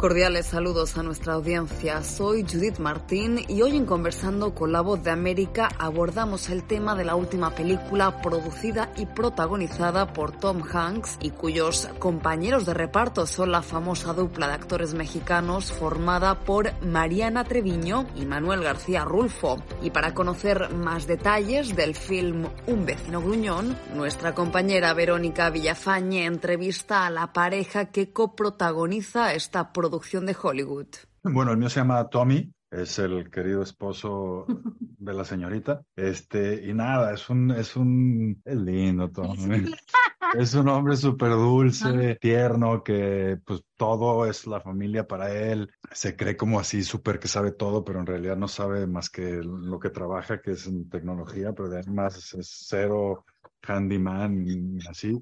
Cordiales saludos a nuestra audiencia. Soy Judith Martín y hoy en Conversando con la Voz de América abordamos el tema de la última película producida y protagonizada por Tom Hanks y cuyos compañeros de reparto son la famosa dupla de actores mexicanos formada por Mariana Treviño y Manuel García Rulfo. Y para conocer más detalles del film Un vecino gruñón, nuestra compañera Verónica Villafañe entrevista a la pareja que coprotagoniza esta producción producción de Hollywood? Bueno, el mío se llama Tommy, es el querido esposo de la señorita. Este, y nada, es un, es un, es lindo Tommy. Es un hombre súper dulce, tierno, que pues todo es la familia para él. Se cree como así súper que sabe todo, pero en realidad no sabe más que lo que trabaja, que es en tecnología, pero además es cero handyman y así.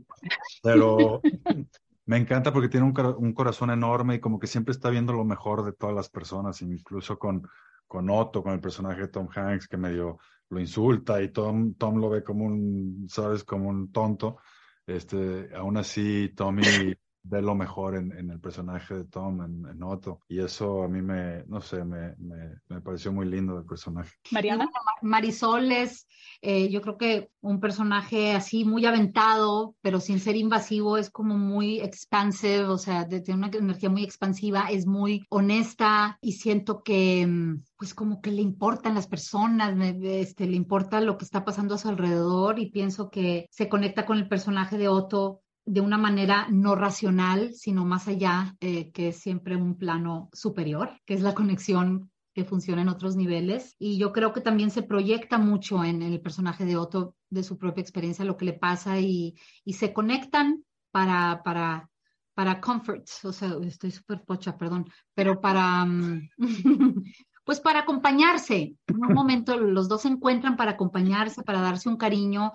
Pero me encanta porque tiene un, corazón enorme y como que siempre está viendo lo mejor de todas las personas, incluso con, con Otto, con el personaje de Tom Hanks, que medio lo insulta y Tom, Tom lo ve como un, sabes, como un tonto. Este, aún así, Tommy ve lo mejor en, en, el personaje de Tom, en, Otto. Y eso a mí me, no sé, me, me, me pareció muy lindo el personaje. Mariana. Marisol es, eh, yo creo que un personaje así muy aventado, pero sin ser invasivo, es como muy expansive, o sea, tiene una energía muy expansiva, es muy honesta y siento que mm, pues como que le importan las personas, este, le importa lo que está pasando a su alrededor y pienso que se conecta con el personaje de Otto de una manera no racional, sino más allá, eh, que es siempre un plano superior, que es la conexión que funciona en otros niveles. Y yo creo que también se proyecta mucho en, el personaje de Otto, de su propia experiencia, lo que le pasa y, y se conectan para, para, para comfort, o sea, estoy súper pocha, perdón, pero para, mm, pues para acompañarse. En un momento los dos se encuentran para acompañarse, para darse un cariño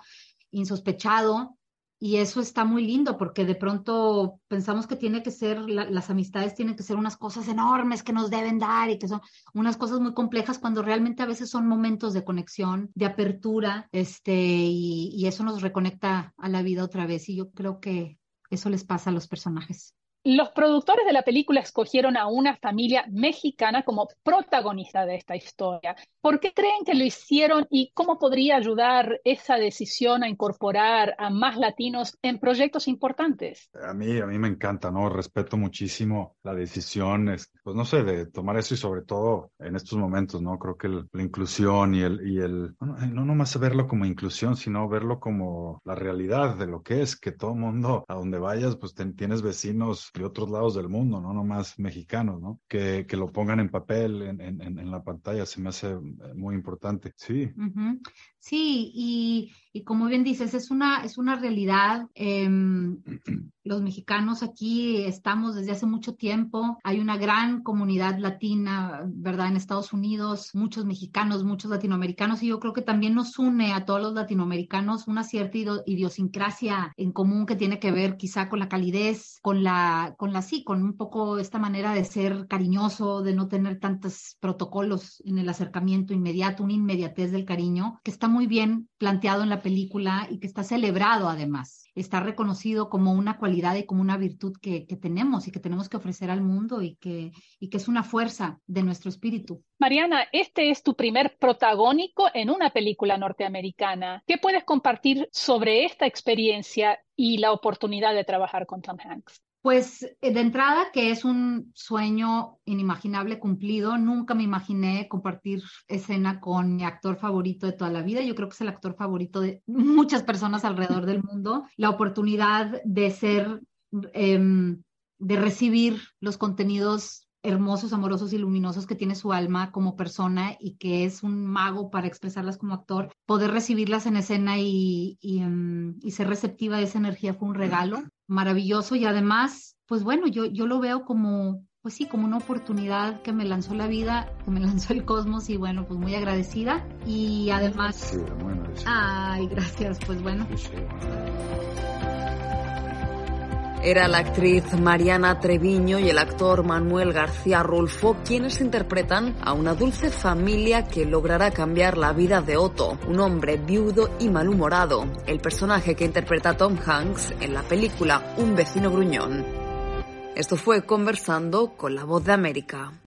insospechado y eso está muy lindo porque de pronto pensamos que tiene que ser, las amistades tienen que ser unas cosas enormes que nos deben dar y que son unas cosas muy complejas cuando realmente a veces son momentos de conexión, de apertura, este, y, y eso nos reconecta a la vida otra vez. Y yo creo que eso les pasa a los personajes. Los productores de la película escogieron a una familia mexicana como protagonista de esta historia. ¿Por qué creen que lo hicieron y cómo podría ayudar esa decisión a incorporar a más latinos en proyectos importantes? A mí, a mí me encanta, ¿no? Respeto muchísimo la decisión, pues no sé, de tomar eso y sobre todo en estos momentos, ¿no? Creo que la inclusión y el, y el no, no nomás verlo como inclusión, sino verlo como la realidad de lo que es, que todo mundo, a donde vayas, pues tienes vecinos de otros lados del mundo, no nomás mexicanos, ¿no? Que, que lo pongan en papel, en, en, en, la pantalla, se me hace eh, muy importante. Sí. Sí, y, y, como bien dices, es una, es una realidad. Eh, los mexicanos aquí estamos desde hace mucho tiempo. Hay una gran comunidad latina, ¿verdad? En Estados Unidos, muchos mexicanos, muchos latinoamericanos, y yo creo que también nos une a todos los latinoamericanos una cierta idiosincrasia en común que tiene que ver quizá con la calidez, con la, con la sí, con un poco esta manera de ser cariñoso, de no tener tantos protocolos en el acercamiento inmediato, una inmediatez del cariño, que está muy bien planteado en la película y que está celebrado además. Está reconocido como una cualidad y como una virtud que, tenemos y que tenemos que ofrecer al mundo y que, y que es una fuerza de nuestro espíritu. Mariana, este es tu primer protagónico en una película norteamericana. ¿Qué puedes compartir sobre esta experiencia y la oportunidad de trabajar con Tom Hanks? Pues eh, de entrada, que es un sueño inimaginable cumplido. Nunca me imaginé compartir escena con mi actor favorito de toda la vida. Yo creo que es el actor favorito de muchas personas alrededor del mundo. La oportunidad de ser, em, de recibir los contenidos hermosos, amorosos y luminosos que tiene su alma como persona y que es un mago para expresarlas como actor, poder recibirlas en escena y, y, em, y ser receptiva de esa energía fue un regalo maravilloso. Y además, pues bueno, yo, yo lo veo como, pues sí, como una oportunidad que me lanzó la vida, que me lanzó el cosmos y bueno, pues muy agradecida. Y además... Sí, bueno, Ay, gracias, pues bueno. Era la actriz Mariana Treviño y el actor Manuel García Rulfo quienes interpretan a una dulce familia que logrará cambiar la vida de Otto, un hombre viudo y malhumorado, el personaje que interpreta Tom Hanks en la película Un vecino gruñón. Esto fue Conversando con la Voz de América.